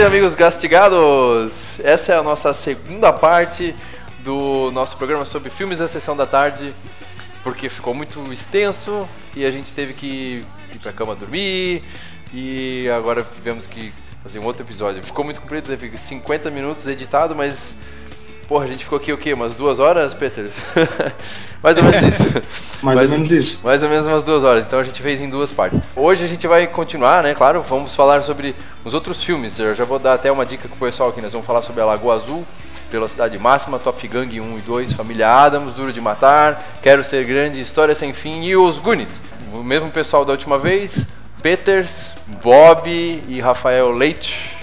meus amigos castigados! Essa é a nossa segunda parte do nosso programa sobre filmes da sessão da tarde, porque ficou muito extenso e a gente teve que ir pra cama dormir e agora tivemos que fazer um outro episódio. Ficou muito comprido, teve 50 minutos editado, mas porra, a gente ficou aqui o quê? Umas duas horas, Peters? mais ou menos isso. Mais, mais ou menos isso. Mais ou menos umas duas horas. Então a gente fez em duas partes. Hoje a gente vai continuar, né? Claro, vamos falar sobre os outros filmes. Eu já vou dar até uma dica com o pessoal aqui. Nós vamos falar sobre a Lagoa Azul, Velocidade Máxima, Top Gang 1 e 2, Família Adams, Duro de Matar, Quero Ser Grande, História Sem Fim e os Goonies. O mesmo pessoal da última vez, Peters, Bob e Rafael Leite.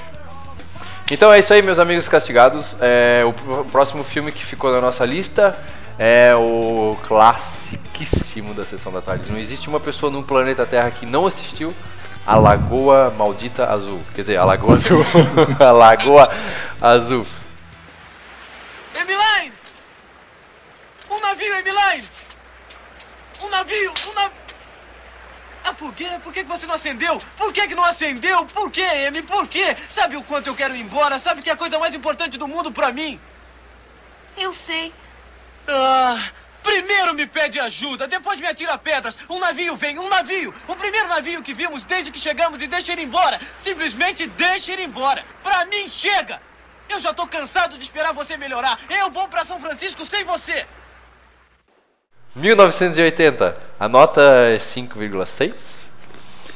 Então é isso aí, meus amigos castigados. É, o próximo filme que ficou na nossa lista é o classiquíssimo da Sessão da Tarde. Não existe uma pessoa no planeta Terra que não assistiu a Lagoa Maldita Azul. Quer dizer, a Lagoa Azul. a Lagoa Azul. Emiline! Um navio, Emiline! Um navio, um navio! A fogueira, por que, que você não acendeu? Por que, que não acendeu? Por que, Amy? Por quê? Sabe o quanto eu quero ir embora? Sabe que é a coisa mais importante do mundo pra mim? Eu sei. Ah, primeiro me pede ajuda, depois me atira pedras. Um navio vem, um navio. O primeiro navio que vimos desde que chegamos e deixa ir embora. Simplesmente deixa ir embora. Pra mim, chega! Eu já tô cansado de esperar você melhorar. Eu vou pra São Francisco sem você. 1980. A nota é 5,6.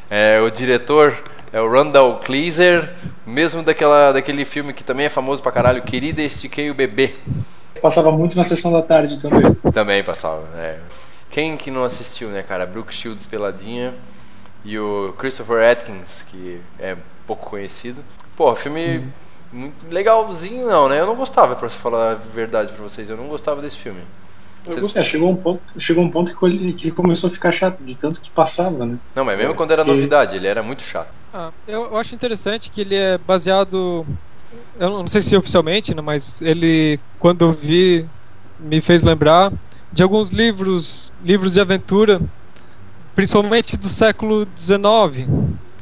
É, o diretor é o Randall Kleiser, mesmo daquela, daquele filme que também é famoso pra caralho, Querida Estiquei o Bebê. Passava muito na sessão da tarde também. Também passava, é. Quem que não assistiu, né, cara? Brooke Shields peladinha e o Christopher Atkins, que é pouco conhecido. Pô, filme hum. muito legalzinho não, né? Eu não gostava, pra falar a verdade pra vocês, eu não gostava desse filme. É, chegou um ponto, chegou um ponto que ele, que começou a ficar chato de tanto que passava, né? Não, mas mesmo quando era novidade, ele era muito chato. Ah, eu, eu acho interessante que ele é baseado eu não sei se oficialmente, né, mas ele, quando eu vi, me fez lembrar de alguns livros, livros de aventura, principalmente do século XIX,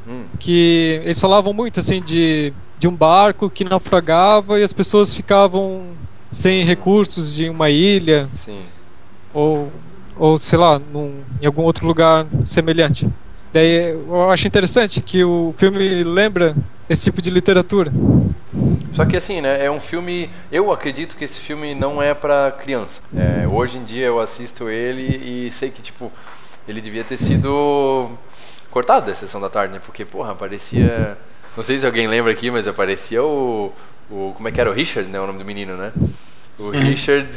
hum. que eles falavam muito assim de, de um barco que naufragava e as pessoas ficavam sem recursos de uma ilha Sim. ou ou sei lá num, em algum outro lugar semelhante. Daí eu acho interessante que o filme lembra esse tipo de literatura. Só que assim, né, é um filme. Eu acredito que esse filme não é para criança. É, hoje em dia eu assisto ele e sei que tipo ele devia ter sido cortado da sessão da tarde, né? Porque porra, aparecia. Não sei se alguém lembra aqui, mas aparecia o o como é que era o Richard, né, o nome do menino, né? O. Richard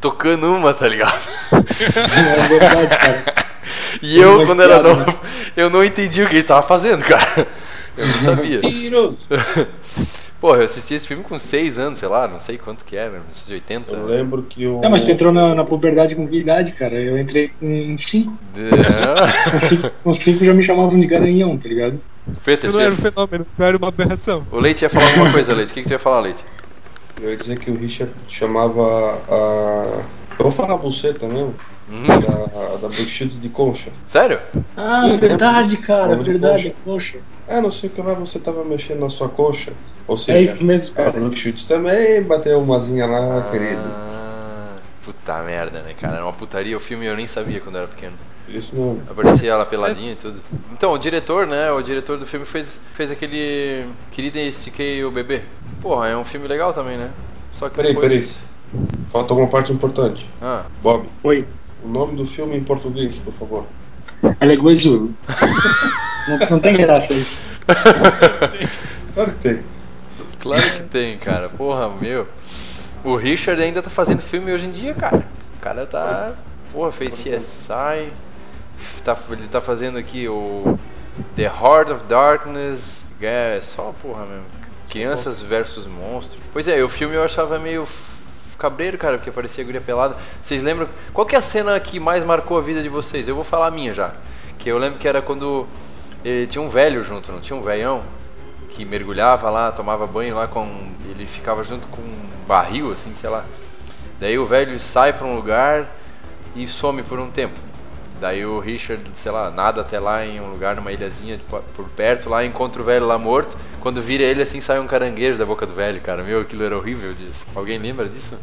tocando uma, tá ligado? É verdade, cara. E eu, quando era novo, né? eu não entendi o que ele tava fazendo, cara. Eu não sabia. Pô, eu assisti esse filme com 6 anos, sei lá, não sei quanto que era, de 80. Eu lembro que o. Não, mas tu entrou na, na puberdade com que idade, cara? Eu entrei com 5. com 5 já me chamavam de garanhão, tá ligado? Tu não era um fenômeno, tu era uma aberração. O Leite ia falar alguma coisa, Leite. O que, que tu ia falar, Leite? Eu ia dizer que o Richard chamava a. Eu vou falar a buceta mesmo. Hum. Da, da Brookshields de concha. Sério? Ah, Sim, verdade, cara, verdade, concha. É, não sei o que lá, você tava mexendo na sua coxa. Ou É seja, isso mesmo, a cara. Brookshields também bateu umazinha lá, Ah, querido. Puta merda, né, cara? Era uma putaria o filme eu nem sabia quando eu era pequeno. Isso não. Aparecia ela peladinha e tudo. Então, o diretor, né? O diretor do filme fez, fez aquele. Querida Estiquei o Bebê. Porra, é um filme legal também, né? Só que Peraí, depois... peraí. Falta uma parte importante. Ah, Bob, Oi. o nome do filme em português, por favor. Alegoa Azul. não, não tem graça isso. Claro que tem. claro que tem, cara. Porra, meu. O Richard ainda tá fazendo filme hoje em dia, cara. O cara tá. Porra, fez CSI. Tá, ele tá fazendo aqui o. The Heart of Darkness. É, só porra mesmo. Crianças versus monstros. Pois é, o filme eu achava meio cabreiro, cara, porque parecia guria pelada. Vocês lembram? Qual que é a cena que mais marcou a vida de vocês? Eu vou falar a minha já. Que eu lembro que era quando eh, tinha um velho junto, não tinha um velhão? Que mergulhava lá, tomava banho lá com. Ele ficava junto com barril, assim, sei lá. Daí o velho sai pra um lugar e some por um tempo. Daí o Richard, sei lá, nada até lá em um lugar, numa ilhazinha de po- por perto, lá encontra o velho lá morto, quando vira ele assim sai um caranguejo da boca do velho, cara. Meu, aquilo era horrível disso. Alguém lembra disso?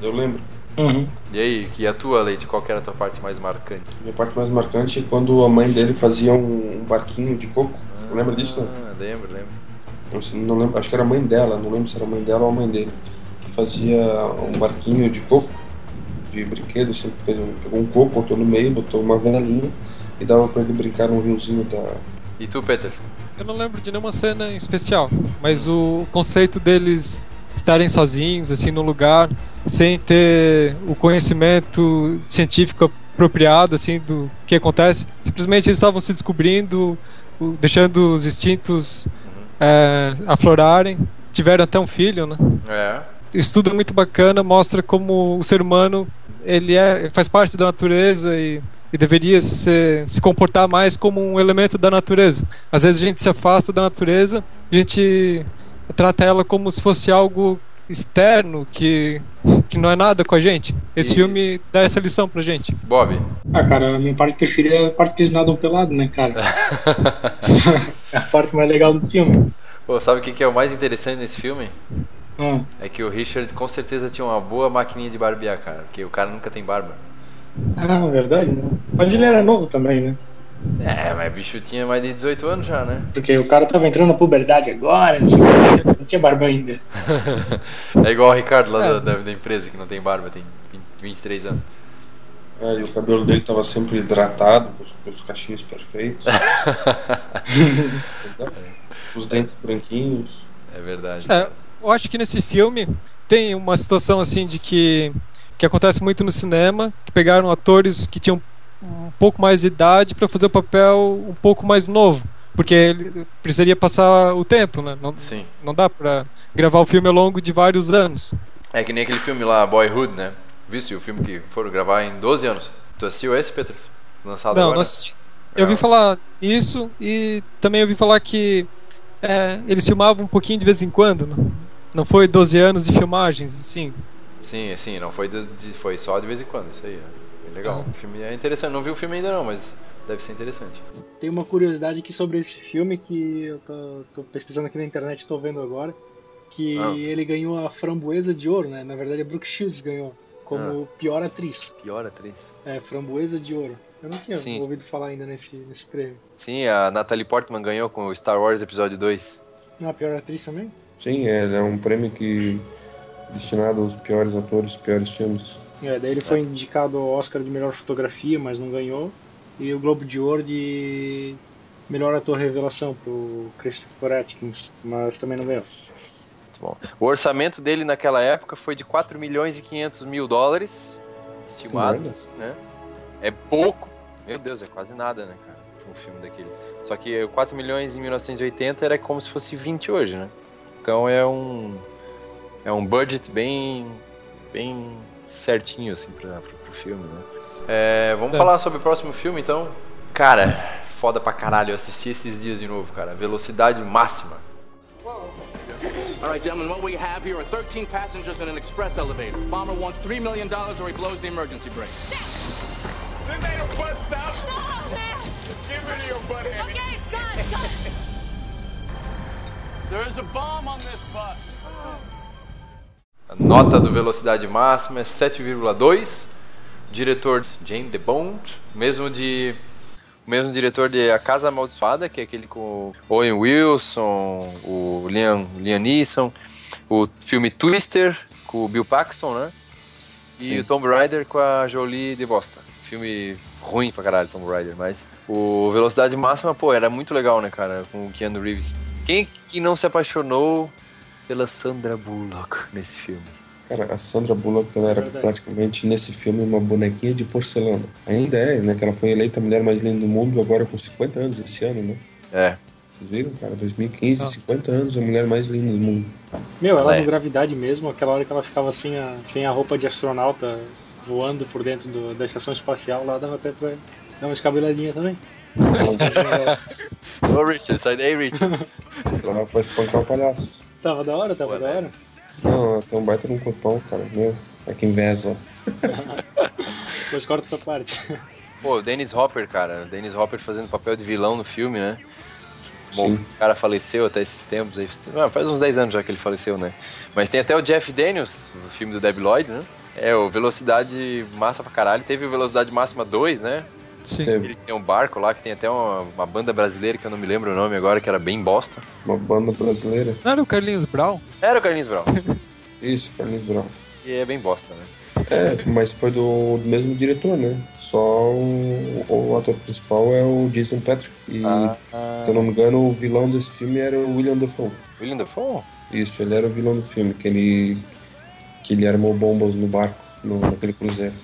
Eu lembro. Uhum. E aí, que a tua, Leite, qual que era a tua parte mais marcante? Minha parte mais marcante é quando a mãe dele fazia um barquinho de coco. Lembra disso? Ah, lembro, lembro. Não lembro, acho que era a mãe dela, não lembro se era a mãe dela ou a mãe dele. Fazia um barquinho de coco, de brinquedo, assim, fez um, pegou um coco, botou no meio, botou uma velinha e dava pra ele brincar no riozinho da. E tu, Peter? Eu não lembro de nenhuma cena em especial, mas o conceito deles estarem sozinhos, assim, no lugar, sem ter o conhecimento científico apropriado, assim, do que acontece. Simplesmente eles estavam se descobrindo, deixando os instintos é, aflorarem. Tiveram até um filho, né? É. Isso tudo é muito bacana, mostra como o ser humano ele é, faz parte da natureza e, e deveria se, se comportar mais como um elemento da natureza. Às vezes a gente se afasta da natureza, a gente trata ela como se fosse algo externo que, que não é nada com a gente. Esse E- filme dá essa lição pra gente. Bob. Ah, cara, a minha parte preferida é a parte que eles nadam pelado, né, cara? é a parte mais legal do filme. Pô, sabe o que é o mais interessante nesse filme? Ah, É que o Richard com certeza tinha uma boa maquininha de barbear, cara. Porque o cara nunca tem barba. ah verdade, né? Mas ele era novo também, né? É, mas o bicho tinha mais de 18 anos já, né? Porque o cara tava entrando na puberdade agora, não tinha barba ainda. É igual o Ricardo lá É. da, da- da empresa que não tem barba, tem 20, 23 anos. É, e o cabelo dele tava sempre hidratado, com os, com os cachinhos perfeitos. os dentes branquinhos. É verdade. É, eu acho que nesse filme tem uma situação assim de que que acontece muito no cinema, que pegaram atores que tinham um pouco mais de idade para fazer o papel um pouco mais novo, porque ele precisaria passar o tempo, né? Não, Sim. não dá para gravar o filme ao longo de vários anos. É que nem aquele filme lá, Boyhood, né? Viste o filme que foram gravar em 12 anos? Tu assistiu esse, Petros? Lançado Não, agora? não assisti. Eu ouvi falar isso e também ouvi falar que é, eles filmavam um pouquinho de vez em quando, não, não foi 12 anos de filmagens, assim. Sim, sim, não foi, de- foi só de vez em quando, isso aí. É legal. Ah. O filme é interessante. Não vi o filme ainda não, mas deve ser interessante. Tem uma curiosidade aqui sobre esse filme que eu tô, tô pesquisando aqui na internet, tô vendo agora. Que Ah. ele ganhou a framboesa de ouro, né? Na verdade, a Brooke Shields ganhou como pior atriz. Pior atriz. É, framboesa de ouro. Eu não tinha Sim. ouvido falar ainda nesse, nesse prêmio. Sim, a Natalie Portman ganhou com o Star Wars Episódio 2. Não, a pior atriz também? Sim, é, é um prêmio que destinado aos piores atores, piores filmes. É, daí ele foi indicado ao Oscar de melhor fotografia, mas não ganhou. E o Globo de Ouro de melhor ator revelação pro Christopher Atkins, mas também não ganhou. Muito bom. O orçamento dele naquela época foi de 4 milhões e 500 mil dólares estimados, né? É pouco. Meu Deus, é quase nada, né, cara? Um filme daquele. Só que 4 milhões em 1980 era como se fosse 20 hoje, né? Então é um é um budget bem bem certinho assim para pro filme, né? É, vamos É. falar sobre o próximo filme então. Cara, foda pra caralho, eu assisti esses dias de novo, cara. Velocidade máxima. All right, gentlemen, what we have here are 13 passengers in an express elevator. Bomber wants $3 million or he blows the emergency brake. Didn't they don't bust out? Get rid of your butt, Andy. Okay, it's gone, it's gone. There is a bomb on this bus. A nota do Velocidade Máxima é 7,2. Diretor Jane DeBond, mesmo de o mesmo diretor de A Casa Amaldiçoada, que é aquele com o Owen Wilson, o Liam, Liam Neeson, o filme Twister com o Bill Paxton, né? E Sim. o Tomb Raider com a Jolie de Bosta. Filme ruim pra caralho, Tomb Raider, mas o Velocidade Máxima, pô, era muito legal, né, cara, com o Keanu Reeves. Quem que não se apaixonou pela Sandra Bullock nesse filme? Cara, a Sandra Bullock ela era Verdade. praticamente nesse filme uma bonequinha de porcelana. Ainda é, né? Que ela foi eleita a mulher mais linda do mundo agora com 50 anos esse ano, né? É, Vocês viram, cara? 2015, Ah. 50 anos, a mulher mais linda do mundo. Meu, ela É. no Gravidade mesmo, aquela hora que ela ficava sem a, sem a roupa de astronauta voando por dentro do- da estação espacial, lá dava até pra dar uma escabeladinha também. Ô Richard, sai daí, Richard. Ela vai espancar o palhaço. tava da hora, tava Pô, da né? hora. Não, tem um baita de um corpão, cara. Meu, é que inveja. Depois corta essa parte. Pô, o Dennis Hopper, cara. O Dennis Hopper fazendo papel de vilão no filme, né? Bom, Sim. o cara faleceu até esses tempos aí. Ah, faz uns 10 anos já que ele faleceu, né? Mas tem até o Jeff Daniels, o filme do Debi Lloyd, né? É, o Velocidade Massa pra caralho. Teve o Velocidade Máxima 2, né? Sim. Teve Ele tem um barco lá que tem até uma, uma banda brasileira que eu não me lembro o nome agora, que era bem bosta. uma banda brasileira. Não era o Carlinhos Brown? Era o Carlinhos Brown. Isso, Carlinhos Brown. e é bem bosta, né? É, mas foi do, mesmo diretor, né? Só o, o ator principal é o Jason Patrick. E, se eu não me engano, o vilão desse filme era o William Dafoe. William Dafoe? Isso, ele era o vilão do filme, que ele, que ele armou bombas no barco, no, naquele cruzeiro.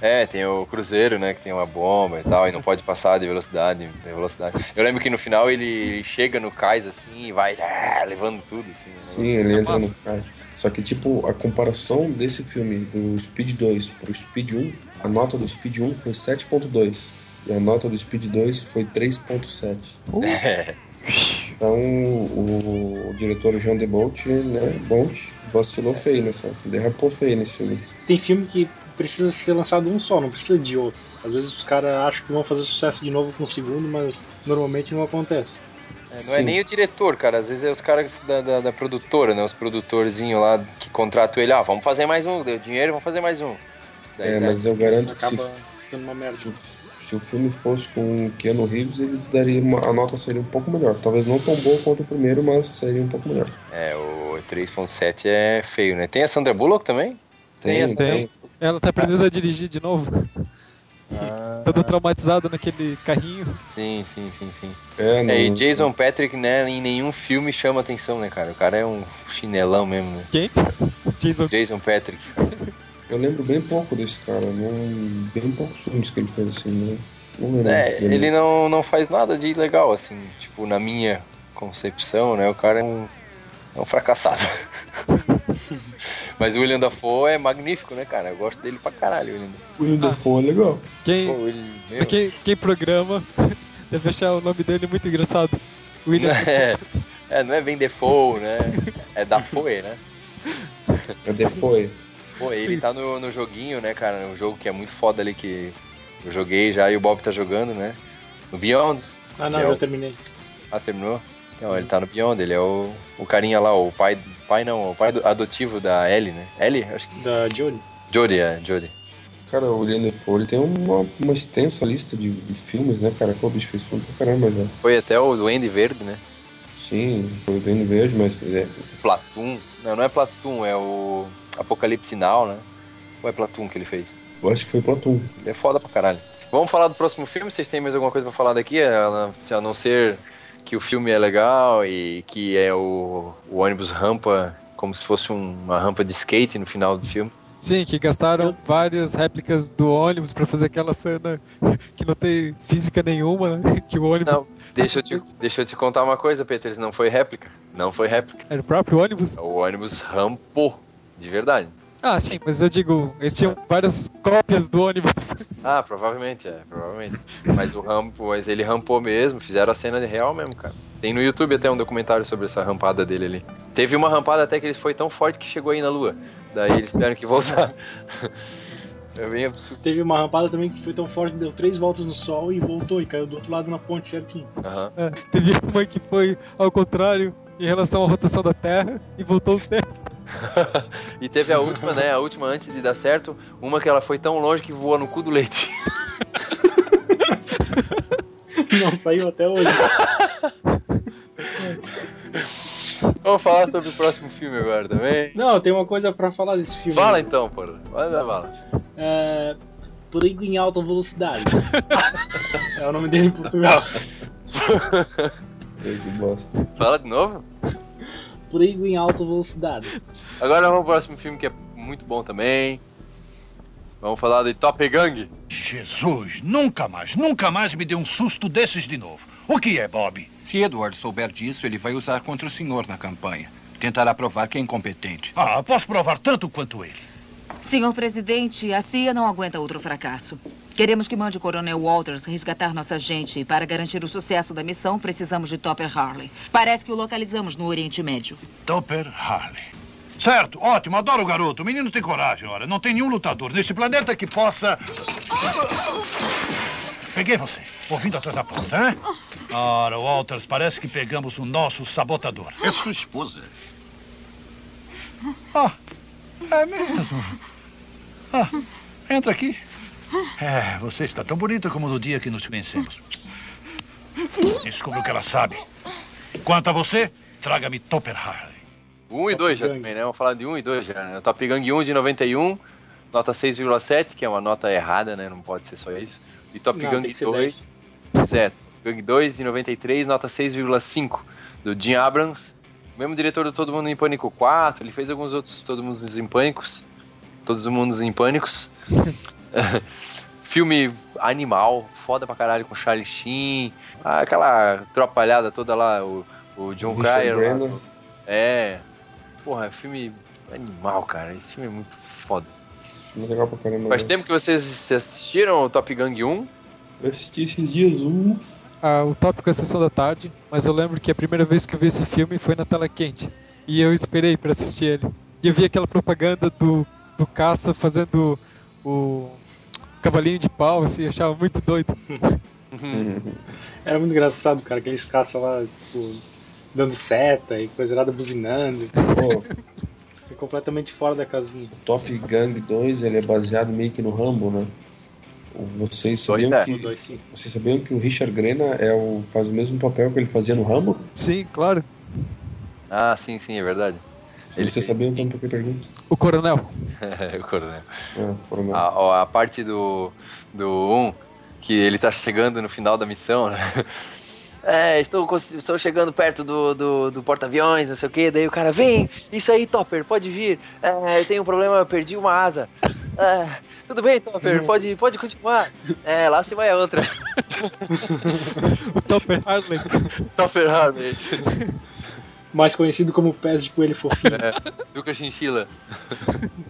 É, tem o Cruzeiro, né? Que tem uma bomba e tal, e não pode passar de velocidade, de velocidade. Eu lembro que no final ele chega no cais assim e vai ah, levando tudo, assim. né? Sim, ele entra no cais. Só que, tipo, a comparação desse filme, do Speed 2 pro Speed 1, a nota do Speed 1 foi 7.2. E a nota do Speed 2 foi 3.7. É. Então, o, o diretor Jean de Bolt, né, Bont, vacilou feio nessa, derrapou feio nesse filme. Tem filme que precisa ser lançado um só, não precisa de outro. Às vezes os caras acham que vão fazer sucesso de novo com o segundo, mas normalmente não acontece. É, não é Sim. nem o diretor, cara. Às vezes é os caras da, da, da produtora, né? Os produtorzinhos lá que contratam ele. Ah, vamos fazer mais um. Deu dinheiro, vamos fazer mais um. Daí, É, né? mas eu garanto que Acaba se, sendo uma merda. se, o- se o filme fosse com o Keanu Reeves, ele daria uma, a nota seria um pouco melhor. Talvez não tão boa quanto o primeiro, mas seria um pouco melhor. É, o 3.7 é feio, né? Tem a Sandra Bullock também? Tem, essa, tem. Ela tá aprendendo a dirigir de novo. Ah, Toda traumatizada naquele carrinho. sim, sim, sim, sim. É, não, É, e Jason Patrick, né, em nenhum filme chama atenção, né, cara? O cara é um chinelão mesmo, né? Quem? Jason. Jason Patrick. Eu lembro bem pouco desse cara, não, bem poucos filmes que ele fez assim, não, não lembro. É, dele. ele não, não faz nada de legal, assim, tipo, na minha concepção, né? O cara é um, é um fracassado. Mas o William Dafoe é magnífico, né, cara? Eu gosto dele pra caralho, William Dafoe. O William Dafoe é legal. Quem, Pô, ele, meu, quem, quem programa deve achar o nome dele muito engraçado. William. é, é, não é bem Dafoe, né? É Dafoe, né? É Dafoe. Pô, ele tá no, no joguinho, né, cara? Um jogo que é muito foda ali que eu joguei já e o Bob tá jogando, né? No Beyond. Ah, não, é eu o- terminei. Ah, terminou? Então, ele tá no Beyond, ele é o, o carinha lá, o pai. Pai não, o pai do- adotivo da Ellie, né? Ellie? Acho que. Da Jodie. Jodie, é, Jodie. Cara, o William Dafoe ele tem uma, uma extensa lista de, de filmes, né, cara? Pô, o bicho fez filme pra caramba já. Foi até o Duende Verde, né? Sim, foi o Duende Verde, mas é, Platoon. Não, não é Platoon, é o Apocalipse Now, né? Ou é Platoon que ele fez? eu acho que foi Platum. É foda pra caralho. Vamos falar do próximo filme? Vocês têm mais alguma coisa pra falar daqui? A não ser que o filme é legal e que é o, o ônibus rampa como se fosse um- uma rampa de skate no final do filme. Sim, que gastaram várias réplicas do ônibus pra fazer aquela cena que não tem física nenhuma, né? Que o ônibus. Não, deixa eu, te, deixa eu te contar uma coisa, Peters. Não foi réplica. Não foi réplica. Era o próprio ônibus? O ônibus rampou. De verdade. Ah, sim, mas eu digo, eles tinham várias cópias do ônibus. Ah, provavelmente, é, provavelmente. Mas o rampo, mas ele rampou mesmo, fizeram a cena de real mesmo, cara. Tem no YouTube até um documentário sobre essa rampada dele ali. Teve uma rampada até que ele foi tão forte que chegou aí na lua. Daí eles tiveram que voltar. É bem absurdo. Teve uma rampada também que foi tão forte, deu três voltas no sol e voltou e caiu do outro lado na ponte certinho. Aham. É, teve uma que foi ao contrário em relação à rotação da Terra e voltou o tempo. E teve a última, né? A última antes de dar certo, uma que ela foi tão longe que voou no cu do leite. Não saiu até hoje. Vamos falar sobre o próximo filme agora também. Não, tem uma coisa pra falar desse filme. Fala então, porra. Manda bala. É. Perigo em alta velocidade. é o nome dele em Portugal. Eu que bosta. Fala de novo. Perigo em alta velocidade. Agora vamos pro próximo filme que é muito bom também. Vamos falar de Top Gang. Jesus, nunca mais, nunca mais me dê um susto desses de novo. O que é, Bob? Se Edward souber disso, ele vai usar contra o senhor na campanha. Tentará provar que é incompetente. Ah, posso provar tanto quanto ele. Senhor presidente, a CIA não aguenta outro fracasso. Queremos que mande o Coronel Walters resgatar nossa gente e para garantir o sucesso da missão, precisamos de Topper Harley. Parece que o localizamos no Oriente Médio. Topper Harley. Certo, ótimo, adoro o garoto. O menino tem coragem, ora. Não tem nenhum lutador neste planeta que possa. Peguei você, ouvindo atrás da porta, hein? Ora, Walters, parece que pegamos o nosso sabotador. É sua esposa. Ah, é mesmo? Ah, entra aqui. É, você está tão bonita como no dia que nos conhecemos. Descubra o que ela sabe. Quanto a você, traga-me Topper Harley. 1 um e 2 já também, né? Vamos falar de 1 um e 2 já, né? Top Gang 1 de 91, nota 6,7, que é uma nota errada, né? Não pode ser só isso. E Top Não, Gang tem que ser 2, é, Gang 2 de 93, nota 6,5, do Jim Abrams. Mesmo diretor do Todo Mundo em Pânico 4, ele fez alguns outros Todo Mundo em Pânicos. Todos os Mundos em Pânicos. Filme animal, foda pra caralho com Charlie Sheen. Aquela tropalhada toda lá, o, o John Cryer. é. Porra, é filme animal, cara. Esse filme é muito foda. Esse filme é legal pra caramba. Faz né? tempo que vocês assistiram o Top Gang 1. Eu assisti esses dias um. Ah, o tópico é a sessão da tarde, mas eu lembro que a primeira vez que eu vi esse filme foi na tela quente. E eu esperei pra assistir ele. E eu vi aquela propaganda do, do caça fazendo o cavalinho de pau, assim, eu achava muito doido. Era muito engraçado, cara, aqueles caças lá, tipo, dando seta e coisa nada buzinando. Pô, É completamente fora da casinha. Top Gang 2 ele é baseado meio que no Rambo, né? O- Vocês sabiam é. que dois vocês sabiam que o Richard Grenna é o, faz o mesmo papel que ele fazia no Rambo? Sim, claro. Ah, sim, sim, é verdade. Se Ele vocês fez. sabiam, então por que pergunto? O coronel. o coronel. Ah, coronel. A, ó, a parte do, do 1, que ele tá chegando no final da missão, né? É, estou, estou chegando perto do, do, do porta-aviões, não sei o que. Daí o cara, vem, isso aí, Topper, pode vir. É, eu tenho um problema, eu perdi uma asa. É, tudo bem, Topper, pode, pode continuar. É, lá se vai a outra. O Topper Harley. Topper Harley. Mais conhecido como pés de coelho fofinho. É, Duca Chinchila.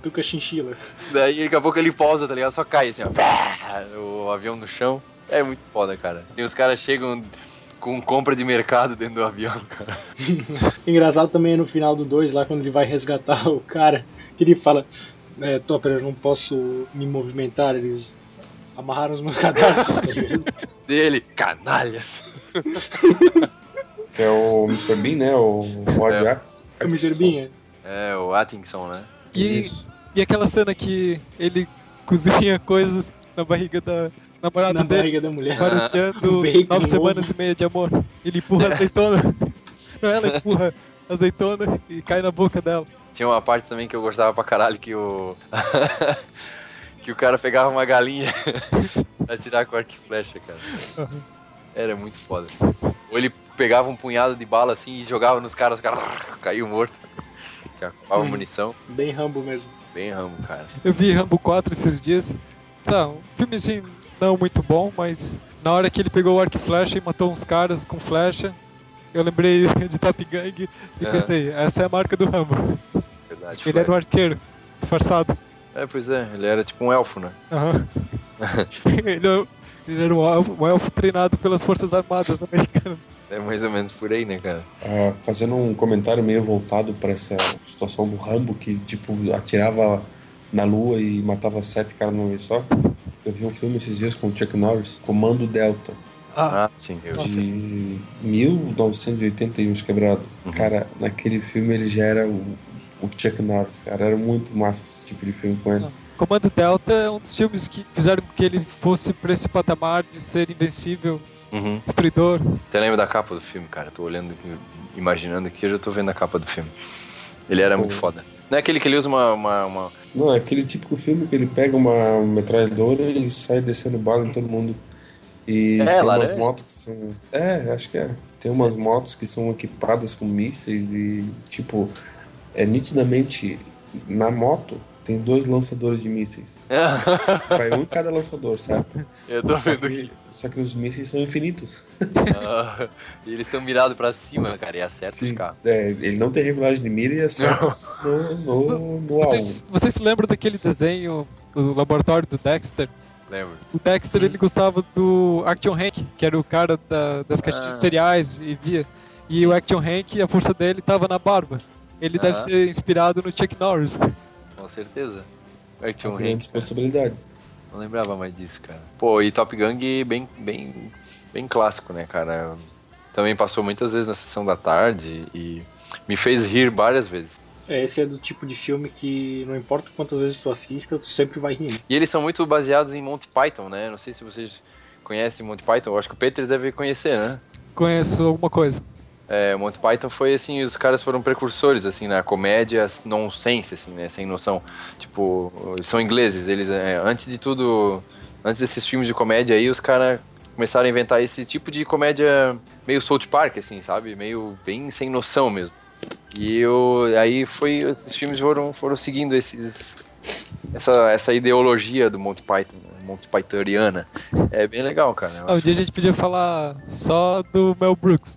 Tuca Chinchila. Daí daqui a pouco ele pausa, tá ligado? Só cai assim, ó. Pá! O avião no chão. É muito foda, cara. E os caras chegam com compra de mercado dentro do avião, cara. Engraçado também é no final do 2, lá quando ele vai resgatar o cara, que ele fala, é, Topper, eu não posso me movimentar, eles amarraram os meus cadarços? Dele, canalhas. É o Mr. Bean, né? O Ward É. Act- O Mr. Bean, é. É, o Atkinson, né? E, Isso. e aquela cena que ele cozinha coisas na barriga da namorada na dele, barriga da mulher. paroteando Bacon, nove ovo. semanas e meia de amor. Ele empurra a azeitona. Não, ela empurra a azeitona e cai na boca dela. Tinha uma parte também que eu gostava pra caralho que o. que o cara pegava uma galinha pra tirar com arco e flecha, cara. Era muito foda. Ou ele pegava um punhado de bala assim e jogava nos caras, os caras caiu morto. Que acabava a munição. Bem Rambo mesmo. Bem ramo, cara. Eu vi Rambo 4 esses dias. Tá, um filme assim, não muito bom, mas na hora que ele pegou o arco e flecha e matou uns caras com flecha, eu lembrei de Top Gang e pensei, essa é a marca do Rambo. Verdade. Ele foi. era um arqueiro, disfarçado. É, pois é, ele era tipo um elfo, né? Aham. ele, é- ele era um elfo, um elfo treinado pelas Forças Armadas Americanas. É mais ou menos por aí, né, cara? Ah, fazendo um comentário meio voltado para essa situação do Rambo, que tipo atirava na lua e matava sete caras numa vez só. Eu vi um filme esses dias com o Chuck Norris, Comando Delta, Ah, Ah, sim, eu de 1981 quebrado. Cara, naquele filme ele já era o, o Chuck Norris, cara. Era muito massa esse tipo de filme com ele. Comando Delta é um dos filmes que fizeram com que ele fosse pra esse patamar de ser invencível, Uhum. destruidor. Até lembro da capa do filme, cara. Tô olhando, imaginando aqui, eu já tô vendo a capa do filme. Ele era muito foda. Não é aquele que ele usa uma. uma, uma- Não, é aquele típico filme que ele pega uma metralhadora e sai descendo bala em todo mundo. E É, tem umas laranja? motos que são. É, acho que é. Tem umas motos que são equipadas com mísseis e, tipo, é nitidamente na moto tem dois lançadores de mísseis. Vai um em cada lançador, certo? Eu tô Só vendo que, só que os mísseis são infinitos. Ah, e eles estão mirados pra cima, cara, e acerta os Sim, carros. é, ele não tem regulagem de mira e acerta no, no, no alvo. Vocês, vocês se lembram daquele desenho do laboratório do Dexter? Lembro. O Dexter ele gostava do Action Hank, que era o cara da- das caixinhas Ah. de cereais e via. E o Action Hank, a força dele tava na barba. Ele deve Aham. ser inspirado no Chuck Norris. Com certeza. É que tinha um grandes possibilidades. Não lembrava mais disso, cara. Pô, e Top Gun bem, bem, bem clássico, né, cara? Também passou muitas vezes na sessão da tarde e me fez rir várias vezes. É, esse é do tipo de filme que não importa quantas vezes tu assista, tu sempre vai rir. E eles são muito baseados em Monty Python, né? Não sei se vocês conhecem Monty Python, eu acho que o Peters deve conhecer, né? Conheço alguma coisa. É, Monty Python foi assim, os caras foram precursores assim na comédia nonsense assim, né, sem noção. Tipo, eles são ingleses, eles é, antes de tudo, antes desses filmes de comédia aí, os caras começaram a inventar esse tipo de comédia meio South Park assim, sabe? Meio bem sem noção mesmo. E eu, aí foi esses filmes foram foram seguindo esses essa, essa ideologia do Monty Python, né, Monty Pythoniana. É bem legal, cara. Ah, um dia a gente podia falar só do Mel Brooks.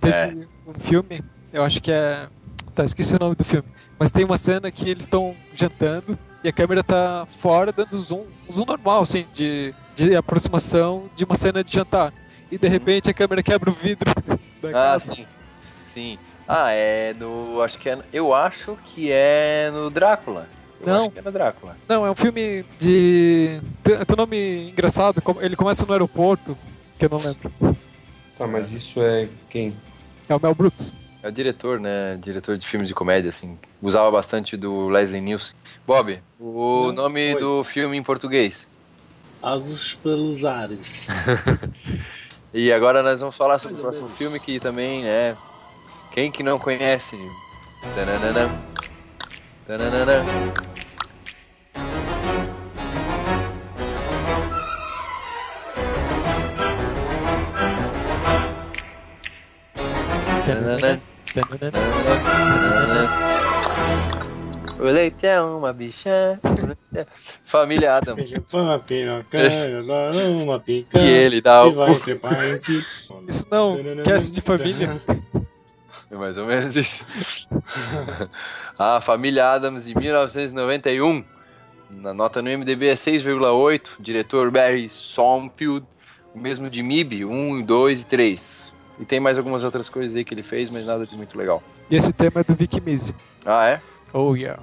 Teve é. um filme, eu acho que é. Tá, esqueci o nome do filme. Mas tem uma cena que eles estão jantando e a câmera tá fora, dando zoom, um zoom normal, assim, de, de aproximação de uma cena de jantar. E de repente a câmera quebra o vidro da ah, casa. sim. Sim. Ah, é no. Acho que é. Eu acho que é no Drácula. Eu não. Acho que é no Drácula. Não, é um filme de. Tem, tem um nome engraçado, ele começa no aeroporto, que eu não lembro. Tá, mas isso é quem? É o Mel Brooks. É o diretor, né? Diretor de filmes de comédia, assim. Usava bastante do Leslie Nielsen. Bob, o Não, nome foi. do filme em português. Asas pelos ares. E agora nós vamos falar sobre o próximo filme que também, né? Quem que não conhece? Tananana. Tananana. O leite é uma bicha. Família Adams. Seja uma pirocanha, dá uma picanha. E ele dá o-. Isso não, cast de família. É mais ou menos isso. a Família Adams de 1991. Na nota no MDB é 6,8. Diretor Barry Somfield. O mesmo de MIB, 1, 2 e 3. E tem mais algumas outras coisas aí que ele fez, mas nada de muito legal. E esse tema é do Vic Mizzy. Ah, é? Oh, yeah.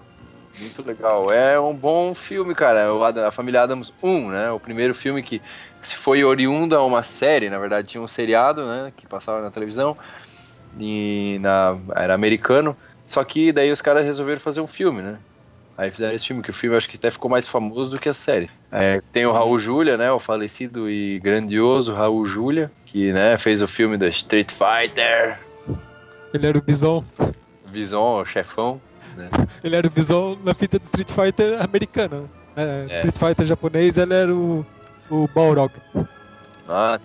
Muito legal. É um bom filme, cara. A Família Adams 1, né? O primeiro filme que se foi oriundo a uma série, na verdade tinha um seriado, né? Que passava na televisão. E na, era americano. Só que daí os caras resolveram fazer um filme, né? Aí fizeram esse filme, que o filme acho que até ficou mais famoso do que a série. É, tem o Raul Julia, né? O falecido e grandioso Raul Julia, que né, fez o filme da Street Fighter. Ele era o Bison. Bison, o chefão. Né? Ele era o Bison na fita do Street Fighter americano. né? É, É. Street Fighter japonês, ele era o, o Balrog. Ah.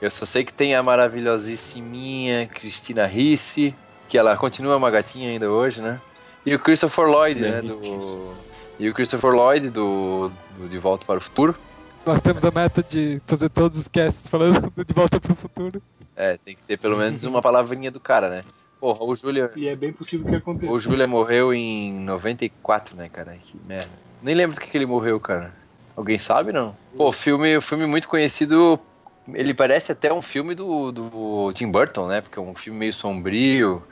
Eu só sei que tem a maravilhosíssiminha Cristina Ricci, que ela continua uma gatinha ainda hoje, né? E o Christopher Lloyd, né? Do... E o Christopher Lloyd do, do De Volta para o Futuro. Nós temos a meta de fazer todos os casts falando do De Volta pro Futuro. É, tem que ter pelo menos uma palavrinha do cara, né? Porra, o Júlia. E é bem possível que aconteça. O Júlia morreu em 94, né, cara? Que merda. Nem lembro do que, que ele morreu, cara. Alguém sabe, não? Pô, filme, filme muito conhecido. Ele parece até um filme do, do Tim Burton, né? Porque é um filme meio sombrio,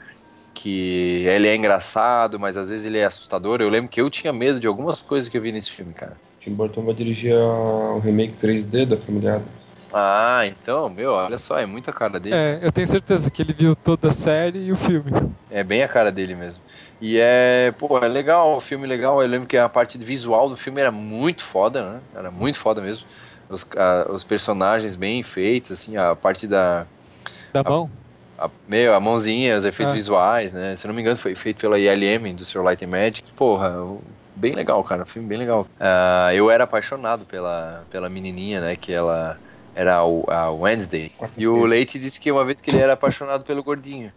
que ele é engraçado, mas às vezes ele é assustador. Eu lembro que eu tinha medo de algumas coisas que eu vi nesse filme, cara. Tim Burton vai dirigir a- o remake 3D da Família Adams. Ah, então, meu, olha só, é muita cara dele. É, eu tenho certeza que ele viu toda a série e o filme. É bem a cara dele mesmo. E é, pô, é legal, o filme legal. Eu lembro que a parte visual do filme era muito foda, né? Era muito foda mesmo. Os, a- os personagens bem feitos, assim, a parte da. Da mão? A, meu, a mãozinha, os efeitos Ah. visuais, né? Se não me engano, foi feito pela ILM, Industrial Light and Magic. Porra, bem legal, cara. Um filme bem legal. Ah, eu era apaixonado pela, pela menininha, né? Que ela era o- a Wednesday. E o Leite disse que uma vez que ele era apaixonado pelo gordinho.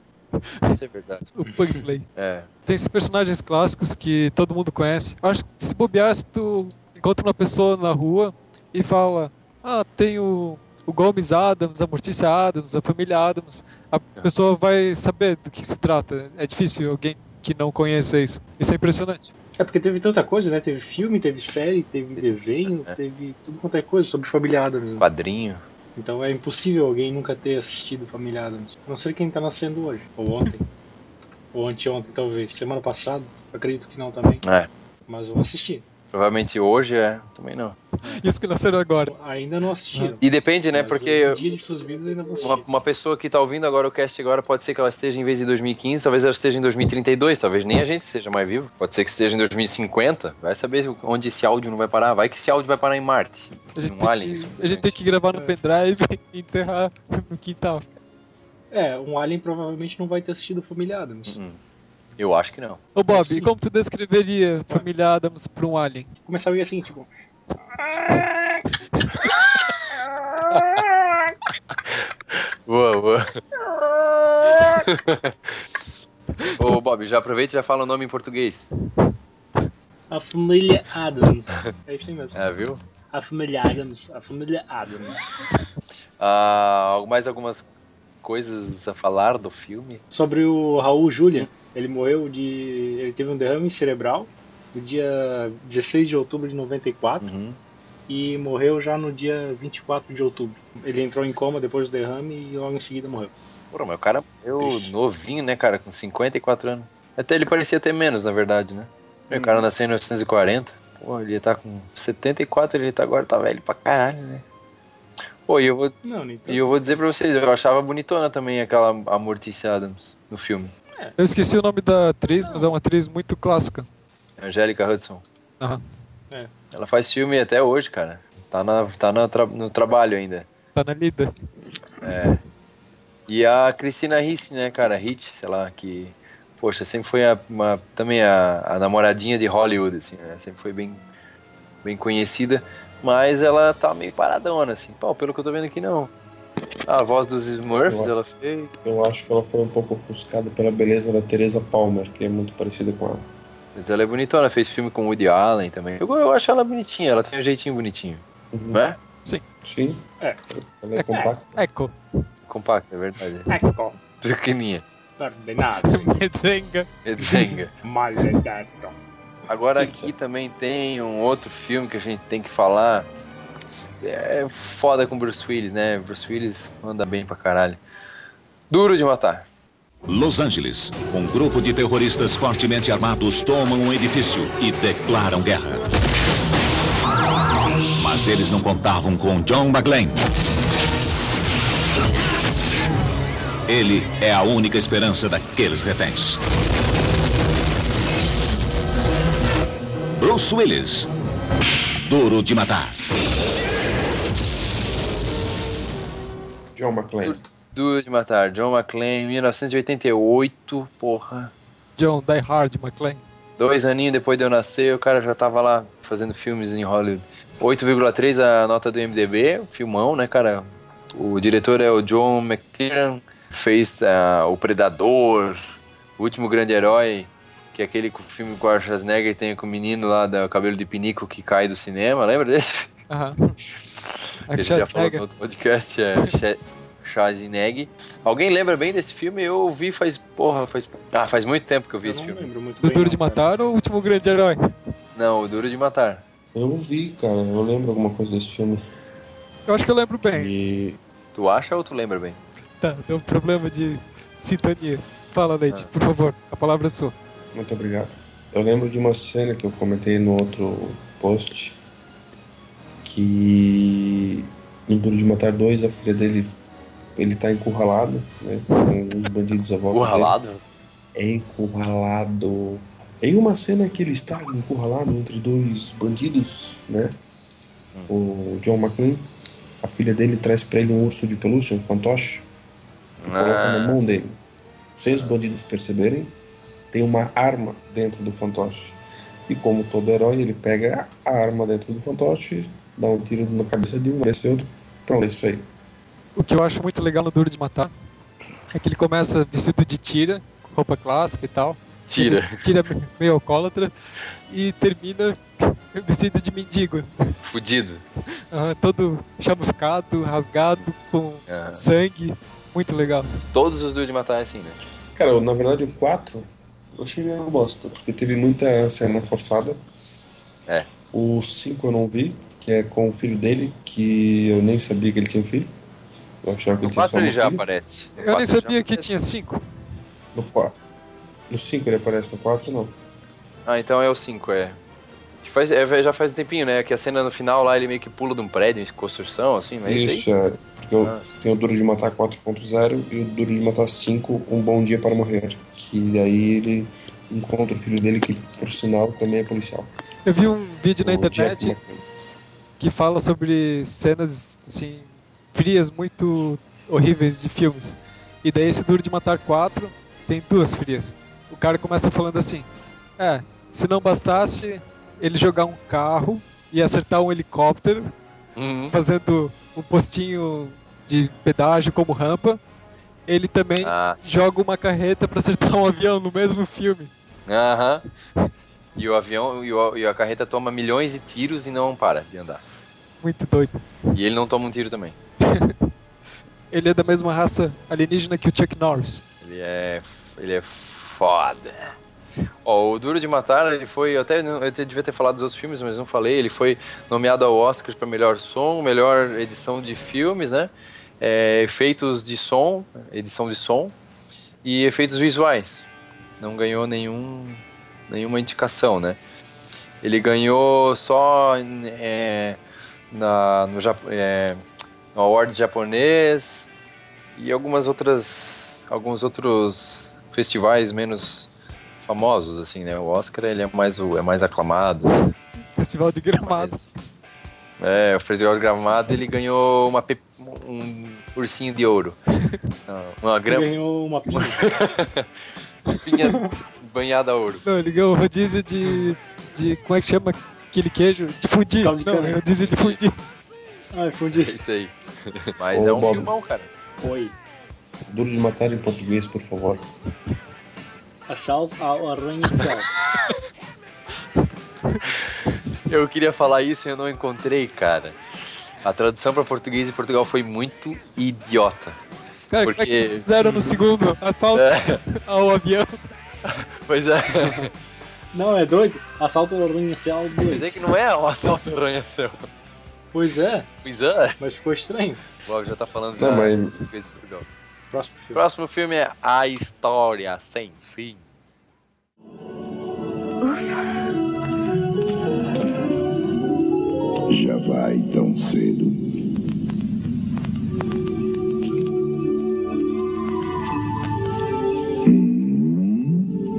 Isso é verdade. O Pugsley. É. Tem esses personagens clássicos que todo mundo conhece. Acho que se bobear, se tu encontra uma pessoa na rua e fala: Ah, tem o, o Gomes Adams, a Mortícia Adams, a família Adams, a pessoa vai saber do que se trata. É difícil alguém que não conheça isso. Isso é impressionante. É porque teve tanta coisa, né? Teve filme, teve série, teve desenho, teve tudo quanto é coisa sobre Família Adams. né? Quadrinho. Então é impossível alguém nunca ter assistido Família Adams. A não ser quem tá nascendo hoje, ou ontem. ou anteontem, talvez. Semana passada, acredito que não também. É. Mas eu assisti. Provavelmente hoje é, também não. E os que nasceram agora? Ainda não assistiram. E depende, né? Mas Porque um dia de suas vidas ainda vão assistir. uma, uma pessoa que tá ouvindo agora o cast agora pode ser que ela esteja em vez de 2015, talvez ela esteja em 2032, talvez nem a gente seja mais vivo. Pode ser que esteja em 2050. Vai saber onde esse áudio não vai parar. Vai que esse áudio vai parar em Marte. A gente, tem alien. que, a gente tem que gravar no pendrive e enterrar no quintal. É, um alien provavelmente não vai ter assistido Família Adams. Hum, Eu acho que não. Ô Bob, e como tu descreveria Família Adams pra um alien? Começava assim, tipo. Boa, boa. Ô Bob, já aproveita e já fala o nome em português. A família Adams. É isso aí mesmo. É, viu? A família Adams. A família Adams. Ah, mais algumas coisas a falar do filme? Sobre o Raul Julia. Ele morreu de. Ele teve um derrame cerebral no dia 16 de outubro de 94 Uhum. e morreu já no dia 24 de outubro. Ele entrou em coma depois do derrame e logo em seguida morreu. Porra, mas o cara morreu novinho, né, cara? Com 54 anos. Até ele parecia ter menos, na verdade, né? O cara nasceu em 1940. Pô, ele tá com 74, ele tá agora tá velho pra caralho, né? Pô, e eu vou, Não, e eu vou dizer pra vocês, eu achava bonitona também aquela a Morticia Adams no filme. Eu esqueci o nome da atriz, mas é uma atriz muito clássica. Angélica Hudson. Aham. É. Ela faz filme até hoje, cara. Tá, na, tá na tra- no trabalho ainda. Tá na lida. É. E a Cristina Ricci, né, cara? Hit, sei lá, que. Poxa, sempre foi a, uma, também a, a namoradinha de Hollywood, assim, né? Sempre foi bem, bem conhecida. Mas ela tá meio paradona, assim. Pô, pelo que eu tô vendo aqui, não. A voz dos Smurfs, Eu- ela fez. Eu acho que ela foi um pouco ofuscada pela beleza da Teresa Palmer, que é muito parecida com ela. Mas ela é bonitona, fez filme com Woody Allen também. Eu, eu acho ela bonitinha, ela tem um jeitinho bonitinho. Uhum. Não é? Sim. É. Ela é compacta. Eco. Compacta, é verdade. Ecco. Pequeninha. Ordenado. Mezenga. Edzenga. Maledato. Agora aqui também tem um outro filme que a gente tem que falar. É foda com Bruce Willis, né? Bruce Willis anda bem pra caralho. Duro de matar. Los Angeles. Um grupo de terroristas fortemente armados tomam um edifício e declaram guerra. Mas eles não contavam com John McClane. Ele é a única esperança daqueles reféns. Bruce Willis. Duro de matar. John McClane. Duro de matar. John McClane, 1988, porra. John Die Hard McClane. Dois aninhos depois de eu nascer, o cara já tava lá fazendo filmes em Hollywood. 8,3 a nota do MDB, filmão, né, cara? O diretor é o John McTiernan, fez ah, O Predador, O Último Grande Herói, que é aquele filme com o Schwarzenegger tem com o menino lá do cabelo de pinico que cai do cinema, lembra desse? Aham. A gente já falou no outro podcast, é Schwarzenegger. Alguém lembra bem desse filme? Eu vi faz, porra, faz, ah, faz muito tempo que eu vi Eu esse não filme. lembro muito bem. Duro não, de cara. Matar ou o último grande herói? Não, O Duro de Matar. Eu vi, cara, eu lembro alguma coisa desse filme. Eu acho que eu lembro bem. E Tu acha ou tu lembra bem? Tá, deu um problema de sintonia. Fala, Leite, por favor, a palavra é sua. muito obrigado. Eu lembro de uma cena que eu comentei no outro post que no Duro de Matar 2 a filha dele ele tá encurralado, né? Com os bandidos à volta dele. Encurralado? É encurralado. Em uma cena que ele está encurralado entre dois bandidos, né? O John McClane, a filha dele traz pra ele um urso de pelúcia, um fantoche, e coloca na mão dele. Sem os bandidos perceberem, tem uma arma dentro do fantoche. E como todo herói, ele pega a arma dentro do fantoche, dá um tiro na cabeça de um, desse outro. Pronto, é isso aí. O que eu acho muito legal no Duro de Matar é que ele começa vestido de tira, com roupa clássica e tal. Tira. Ele tira meio alcoólatra e termina vestido de mendigo. Fudido. Ah, todo chamuscado, rasgado, com Ah. sangue. Muito legal. Todos os Duro de Matar é assim, né? Cara, na verdade o 4 eu achei meio bosta, porque teve muita cena forçada. É. O 5 eu não vi, que é com o filho dele, que eu nem sabia que ele tinha um filho. Eu achava que No ele tinha só 4 ele já aparece. No Eu nem sabia que tinha cinco. No 4. No 5 ele aparece, no 4 não. Ah, então é o 5, é. Faz, é, já faz um tempinho, né? Que a cena no final lá ele meio que pula de um prédio em construção, assim, mas Isso, é. Porque eu Ah, tem o Duro de Matar 4.0 e o Duro de Matar 5, Um Bom Dia para Morrer. Que daí ele encontra o filho dele, que por sinal também é policial. Eu vi um vídeo na O Jack internet que fala sobre cenas assim frias muito horríveis de filmes. E daí esse Duro de Matar 4 tem duas frias. O cara começa falando assim: "É, se não bastasse ele jogar um carro e acertar um helicóptero, Uhum. fazendo um postinho de pedágio como rampa, ele também Ah, joga uma carreta pra acertar um avião no mesmo filme. Aham. E o avião e, o- e a carreta toma milhões de tiros e não para de andar. Muito doido. E ele não toma um tiro também. Ele é da mesma raça alienígena que o Chuck Norris. Ele é. Ele é foda. Ó, o Duro de Matar, ele foi. Eu até, eu devia ter falado dos outros filmes, mas não falei. Ele foi nomeado ao Oscar para melhor som, melhor edição de filmes, né? É, efeitos de som, edição de som e efeitos visuais. Não ganhou nenhum, nenhuma indicação, né? Ele ganhou só é, na, no, Jap- é, no award japonês e algumas outras alguns outros festivais menos famosos assim né o Oscar ele é mais o é mais aclamado assim. Festival de Gramado. é o Festival de Gramado ele ganhou uma pe- um ursinho de ouro uma Ele grama ganhou uma pinha. pinha banhada a ouro Não, ele ganhou rodízio de, de. Como é que chama aquele queijo? De fundir. Não, rodízio de fundir. Ah, é fundi. isso aí mas Ô, é um Bob. filmão cara Oi. Duro de Matar em português, por favor. Assalto ao arranha-céu. eu queria falar isso e eu não encontrei cara a tradução para português em Portugal foi muito idiota Cara, como é Porque- que eles fizeram no segundo? Assalto É. ao avião. pois é Não, é doido? Assalto ao arranha-céu Mas 2. é que não é o assalto ao arranha-céu. Pois é, Pois é. mas ficou estranho. O Bob já tá falando Não, já mas- de Portugal. Próximo filme. Próximo filme é A História Sem Fim. Já vai tão cedo.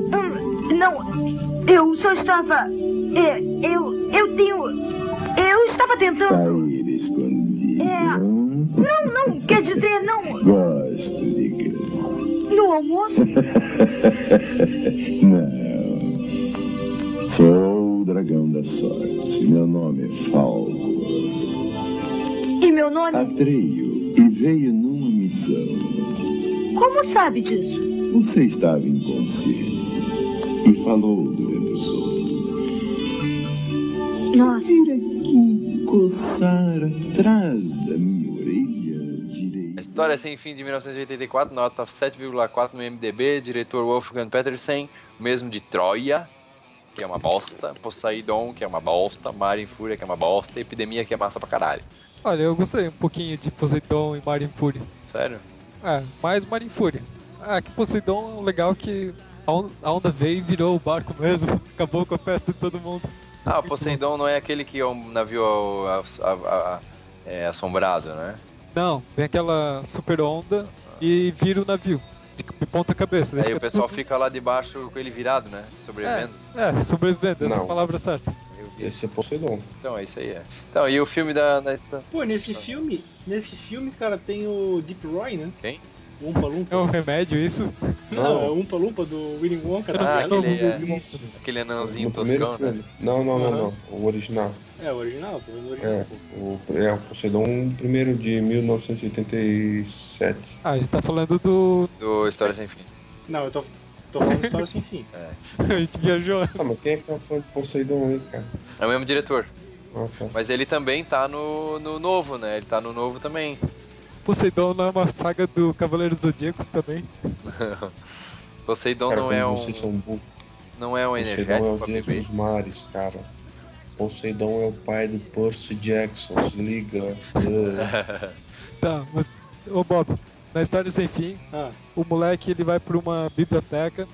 Hum, Não, eu só estava. É, eu. Eu tenho. Eu estava tentando. Sair escondido. É. Não, não, quer dizer, não. Gosto de criança. No almoço? Não. Sou o dragão da sorte. Meu nome é Falco. E meu nome? Atreio e veio numa missão. Como sabe disso? Você estava inconsciente e falou durante o sono. Nossa. Coçar atrás da minha orelha direita. A História Sem Fim de 1984, nota 7,4 no MDB. Diretor Wolfgang Petersen, mesmo de Troia, que é uma bosta. Poseidon, que é uma bosta. Mar em Fúria, que é uma bosta. Epidemia, que é massa pra caralho. Olha, eu gostei um pouquinho de Poseidon e Marin Fury. Sério? É, mais Marin Fury. Ah, que Poseidon é legal que a onda veio e virou o barco mesmo. Acabou com a festa de todo mundo. Ah, o Poseidon não é aquele que é um navio a- a- a- é, assombrado, né? Não, vem aquela super onda e vira o navio. De ponta cabeça. Aí o pessoal fica lá debaixo com ele virado, né? Sobrevivendo. É, sobrevivendo, essa é a Não. palavra certa. Esse é Poseidon. Então é isso aí, é. Então, e o filme da. da esta- Pô, nesse filme, nesse filme, cara, tem o Deep Roy, né? Quem? Umpa Lumpa. É um remédio isso? Não, é o Umpa Lumpa do Willy Wonka. Ah, tá ligado? aquele, é, aquele anãozinho toscão, né? filme. Não, não, não, não. O original. É, o original, o original. É, o, é o Poseidon primeiro de 1987. Ah, a gente tá falando do. Do História Sem Fim. Não, eu tô, tô falando história sem fim. a gente viajou. Ah, mas quem é que tá falando de Poseidon aí, cara? É o mesmo diretor. Ah, tá. Mas ele também tá no, no novo, né? Ele tá no novo também. Poseidon não é uma saga do Cavaleiros Zodíacos também. Poseidon Cara, não é um. vocês são burros. Não é um Poseidon é o deus dos mares, cara. Poseidon é o pai do Percy Jackson, se liga. Tá, mas. Ô Bob, na história sem fim, Ah, o moleque ele vai pra uma biblioteca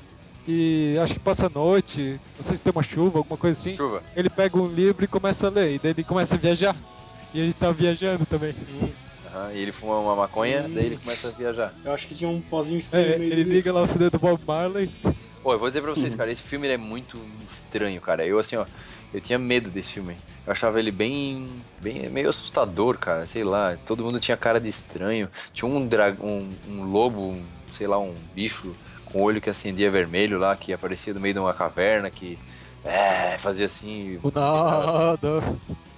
e acho que passa a noite, não sei se tem uma chuva, alguma coisa assim. Chuva. Ele pega um livro e começa a ler, e daí ele começa a viajar. E ele tá viajando também. Aham, e ele fuma uma maconha, daí ele começa a viajar. Eu acho que tinha um pozinho estranho É, meio ele liga lá o CD do Bob Marley. Pô, eu vou dizer pra vocês, cara, esse filme ele é muito estranho, cara. Eu, assim, ó, eu tinha medo desse filme. Eu achava ele bem, bem meio assustador, cara, sei lá. Todo mundo tinha cara de estranho. Tinha um, dra um, um lobo, um, sei lá, um bicho com olho que acendia vermelho lá, que aparecia do meio de uma caverna, que é, fazia assim. O nada.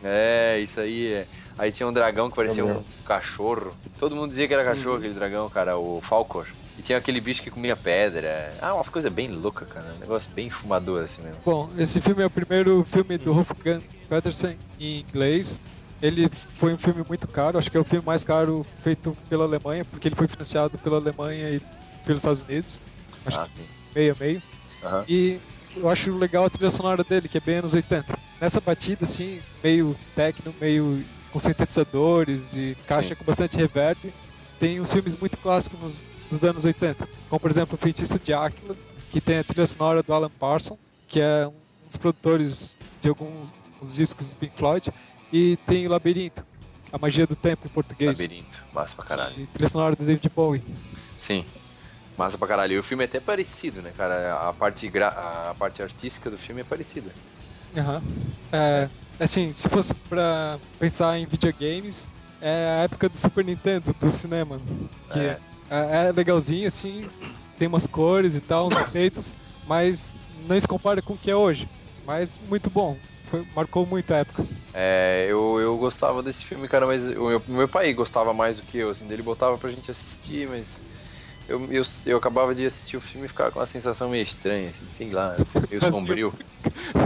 É, isso aí. É. Aí tinha um dragão que parecia É um cachorro. Todo mundo dizia que era cachorro aquele dragão, cara, o Falcor. E tinha aquele bicho que comia pedra. Ah, umas coisas bem loucas, cara. Um negócio bem fumador assim mesmo. Bom, esse filme é o primeiro filme do Wolfgang Petersen em inglês. Ele foi um filme muito caro, acho que é o filme mais caro feito pela Alemanha, porque ele foi financiado pela Alemanha e pelos Estados Unidos. Acho Ah, que sim. meio a meio. Aham. E eu acho legal a trilha sonora dele, que é bem anos 80. Nessa batida, assim, meio techno, meio com sintetizadores e caixa Sim. com bastante reverb, tem uns filmes muito clássicos nos, dos anos 80. Como, por exemplo, o Feitiço de Áquila, que tem a trilha sonora do Alan Parsons, que é um dos produtores de alguns uns discos do Pink Floyd. E tem o Labirinto, A Magia do Tempo em português. Labirinto. Massa pra caralho. E trilha sonora do David Bowie. Sim. Massa pra caralho. E o filme é até parecido, né, cara? A parte, gra... a parte artística do filme é parecida. Aham. É, assim, se fosse pra pensar em videogames, é a época do Super Nintendo, do cinema. Que É. é, é legalzinho, assim, tem umas cores e tal, uns efeitos, mas não se compara com o que é hoje. Mas muito bom, foi, marcou muito a época. É, eu, eu gostava desse filme, cara, mas o meu, meu pai gostava mais do que eu, assim, dele botava pra gente assistir, mas eu, eu, eu acabava de assistir o filme e ficava com uma sensação meio estranha, assim, sei lá, meio sombrio.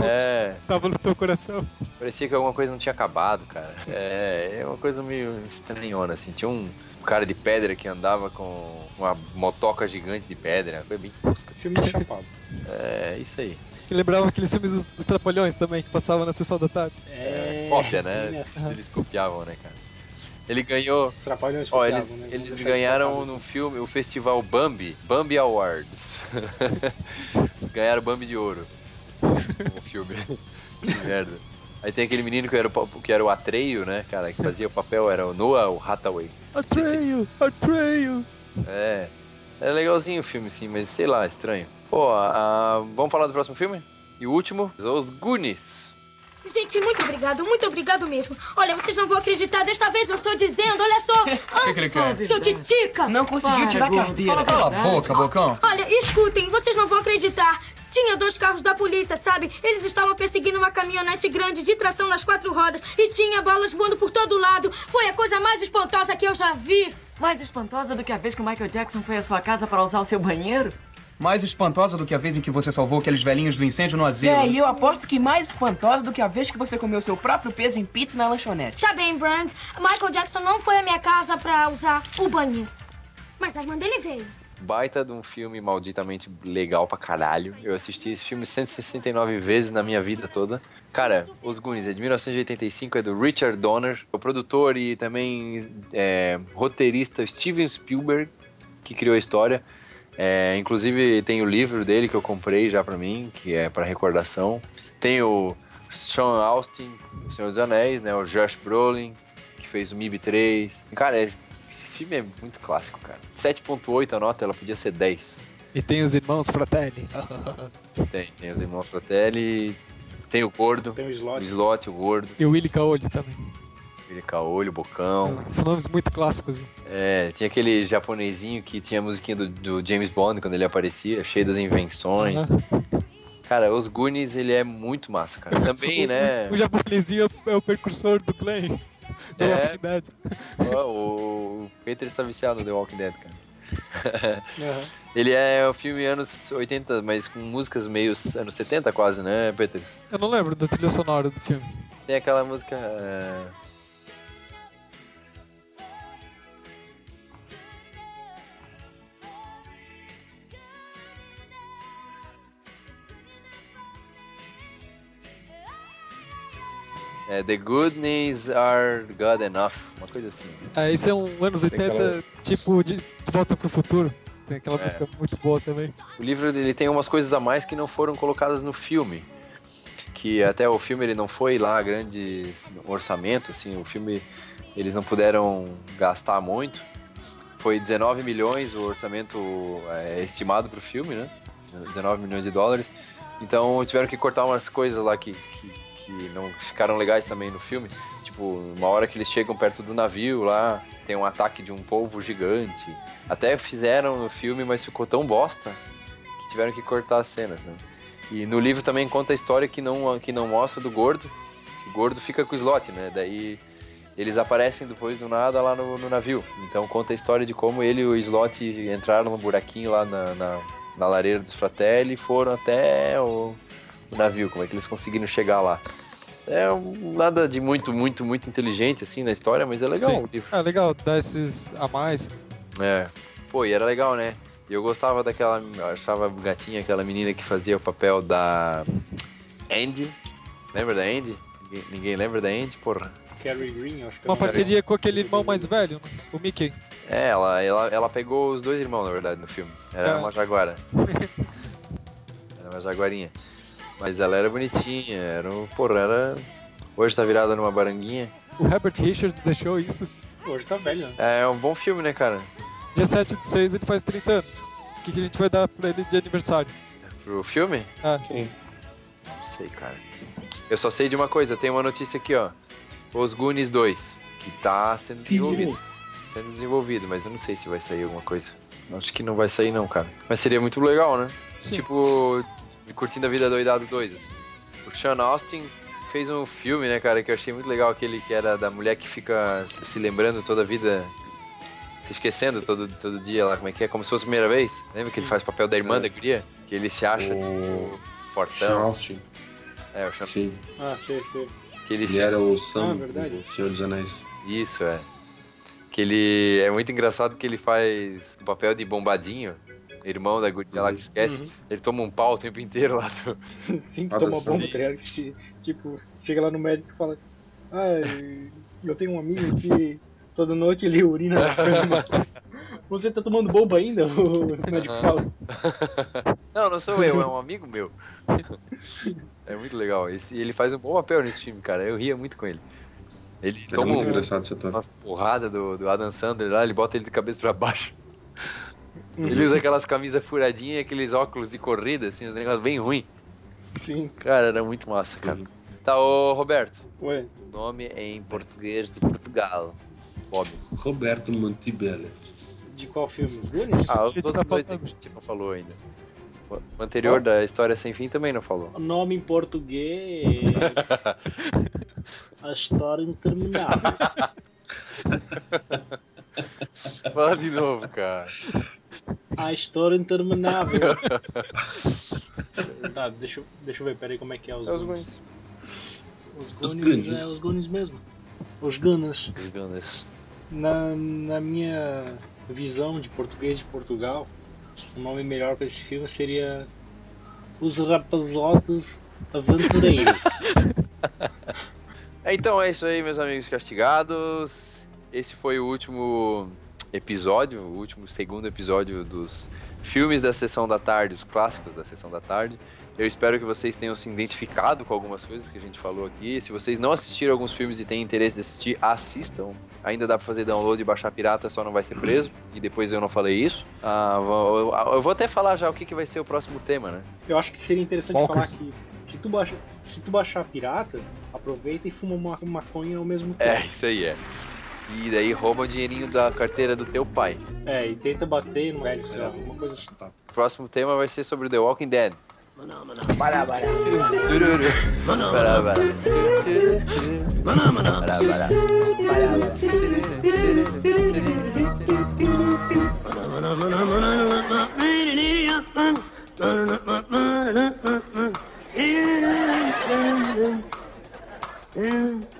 É, Tava no teu coração. parecia que alguma coisa não tinha acabado, cara. É, é uma coisa meio estranhona, assim. Tinha um cara de pedra que andava com uma motoca gigante de pedra, foi bem tosca. Filme de chapado. É, isso aí. E lembrava aqueles filmes dos, dos Trapalhões também, que passavam na sessão da tarde. É, cópia, né? Eles copiavam, né, cara? Ele ganhou. Os trapalhões Ó, eles, né? eles ganharam no filme o festival Bambi, Bambi Awards. ganharam Bambi de ouro. No filme. que merda. Aí tem aquele menino que era, o, que era o Atreio, né, cara, que fazia o papel, era o Noah Hathaway. Atreio, Atreio. É. É legalzinho o filme, sim, mas sei lá, estranho. Pô, a- vamos falar do próximo filme? E o último? Os Goonies. Gente, muito obrigado, muito obrigado mesmo. Olha, vocês não vão acreditar, desta vez eu estou dizendo, olha só. que que ele quer? Seu titica! Não conseguiu tirar a carteira. Cala a boca, bocão. Olha, escutem, vocês não vão acreditar. Tinha dois carros da polícia, sabe? Eles estavam perseguindo uma caminhonete grande de tração nas quatro rodas e tinha balas voando por todo lado. Foi a coisa mais espantosa que eu já vi. Mais espantosa do que a vez que o Michael Jackson foi à sua casa para usar o seu banheiro? Mais espantosa do que a vez em que você salvou aqueles velhinhos do incêndio no asilo. É, e eu aposto que mais espantosa do que a vez que você comeu seu próprio peso em pizza na lanchonete. Tá bem, Brand. Michael Jackson não foi à minha casa pra usar o banheiro. Mas a irmã dele veio. Baita de um filme malditamente legal pra caralho. Eu assisti esse filme 169 vezes na minha vida toda. Cara, Os Goonies é de 1985, é do Richard Donner, o produtor e também é, roteirista Steven Spielberg, que criou a história. É, inclusive tem o livro dele que eu comprei já pra mim, que é pra recordação. Tem o Sean Austin, O Senhor dos Anéis, né? O Josh Brolin, que fez o MIB 3. Cara, é- esse filme é muito clássico, cara. 7.8 a nota, ela podia ser 10. E tem os irmãos Fratelli. Tem, tem os irmãos Fratelli, tem o gordo, Tem o slot. o slot, o gordo, E o Willy Caolho também. Ele caolho, o bocão. Os nomes muito clássicos. É, tinha aquele japonesinho que tinha a musiquinha do, do James Bond quando ele aparecia, cheio das invenções. Cara, os Goonies, ele é muito massa, cara. Também, né? O japonesinho é o precursor do Clay. Do É. Walking Dead. Ó, o Peter está viciado no The Walking Dead, cara. Ele é o filme anos 80, mas com músicas meio anos 70 quase, né, Peter? Eu não lembro da trilha sonora do filme. Tem aquela música. é, É, The Goodness Are God Enough, uma coisa assim. É, isso é um anos 80, aquela- tipo de, de Volta pro Futuro. tem aquela É. música muito boa também. O livro ele tem umas coisas a mais que não foram colocadas no filme. Que até o filme ele não foi lá grande orçamento, assim, o filme eles não puderam gastar muito. Foi 19 milhões o orçamento é, estimado para o filme, né? 19 milhões de dólares. Então tiveram que cortar umas coisas lá que, que, que não ficaram legais também no filme. Tipo, uma hora que eles chegam perto do navio lá, tem um ataque de um polvo gigante. Até fizeram no filme, mas ficou tão bosta que tiveram que cortar as cenas, né? E no livro também conta a história que não, que não mostra do gordo. O gordo fica com o slot, né? Daí eles aparecem depois do nada lá no, no navio. Então conta a história de como ele e o slot entraram no buraquinho lá na, na, na lareira dos Fratelli e foram até o, o navio, como é que eles conseguiram chegar lá. É um- nada de muito, muito, muito inteligente assim na história, mas é legal Sim. o livro. É legal, dar esses a mais. É. Pô, e era legal, né? E eu gostava daquela. Eu achava gatinha aquela menina que fazia o papel da. Andy. Lembra da Andy? Ninguém, ninguém lembra da Andy, porra? Carrie Green, acho que é Uma parceria com aquele irmão mais velho, né? o Mickey. É, ela, ela, ela pegou os dois irmãos, na verdade, no filme. Era É. uma jaguara. era uma jaguarinha. Mas ela era bonitinha, era um. Porra, era. Hoje tá virada numa baranguinha. O Herbert Richards deixou isso. Hoje tá velho, né? É um bom filme, né, cara? Dia 7 de 6 ele faz 30 anos. O que, que a gente vai dar pra ele de aniversário? Pro filme? Ah, Não sei, cara. Eu só sei de uma coisa, tem uma notícia aqui, ó. Os Goonies 2, que tá sendo desenvolvido. Sendo desenvolvido, mas eu não sei se vai sair alguma coisa. Acho que não vai sair não, cara. Mas seria muito legal, né? Tipo, Curtindo a Vida Doidado 2, assim. O Sean Austin fez um filme, né, cara, que eu achei muito legal, aquele que era da mulher que fica se lembrando toda a vida, se esquecendo todo, todo dia lá, como é que é, como se fosse a primeira vez. Lembra que ele faz o papel da irmã da guria? Que ele se acha, tipo, fortão. Sean Austin. É, o Sean Sim. Ah, sei, sei. que ele, Ele se- era o Sam Ah, verdade. do Senhor dos Anéis. Isso, é. Que ele. É muito engraçado que ele faz o papel de bombadinho, irmão da guria lá que esquece. Uhum. Ele toma um pau o tempo inteiro lá do. Sim, Ah, toma bomba, tá ligado? Que, Tipo, chega lá no médico e fala: Ah, eu tenho um amigo que toda noite ele urina na cama. Você tá tomando bomba ainda? O médico Aham. fala. Não, não sou eu, é um amigo meu. É muito legal. Esse, ele faz um bom papel nesse filme, cara. Eu ria muito com ele. Ele Era toma muito um- engraçado esse ator. umas porradas do, do Adam Sandler lá, ele bota ele de cabeça pra baixo. Ele usa aquelas camisas furadinhas e aqueles óculos de corrida, assim, uns negócios bem ruins. Sim. Cara, era muito massa, cara. Tá, ô Roberto. Ué. O nome é em português de Portugal. Bob. Roberto Montebello. De qual filme? Goonies? Ah, os Esse outros tá dois falando. a gente não falou ainda. O anterior da História Sem Fim também não falou. Nome em português. A história interminável. Fala de novo, cara. A história interminável. tá, deixa, eu- deixa eu ver, peraí como é que é os É os Goonies. Os Goonies, é os Goonies mesmo. Os Gunners. Os Gunners. Na, na minha visão de português de Portugal, o nome melhor para esse filme seria Os Rapazotes Aventureiros. Então é isso aí, meus amigos castigados. Esse foi o último episódio, o último segundo episódio dos filmes da sessão da tarde, os clássicos da sessão da tarde. Eu espero que vocês tenham se identificado com algumas coisas que a gente falou aqui. Se vocês não assistiram alguns filmes e têm interesse de assistir, assistam. Ainda dá pra fazer download e baixar pirata, só não vai ser preso. E depois eu não falei isso. Ah, vou- eu, eu vou até falar já o que, que vai ser o próximo tema, né? Eu acho que seria interessante falar que se tu, baixa, se tu baixar pirata, aproveita e fuma uma maconha ao mesmo tempo. É, isso aí é. E daí rouba o dinheirinho da carteira do teu pai. É, e tenta bater no sei lá, alguma coisa assim. O próximo tema vai ser sobre The Walking Dead. Bará, bará. Tururu. Bará, bará. Maná, maná. Bará, bará. Yeah.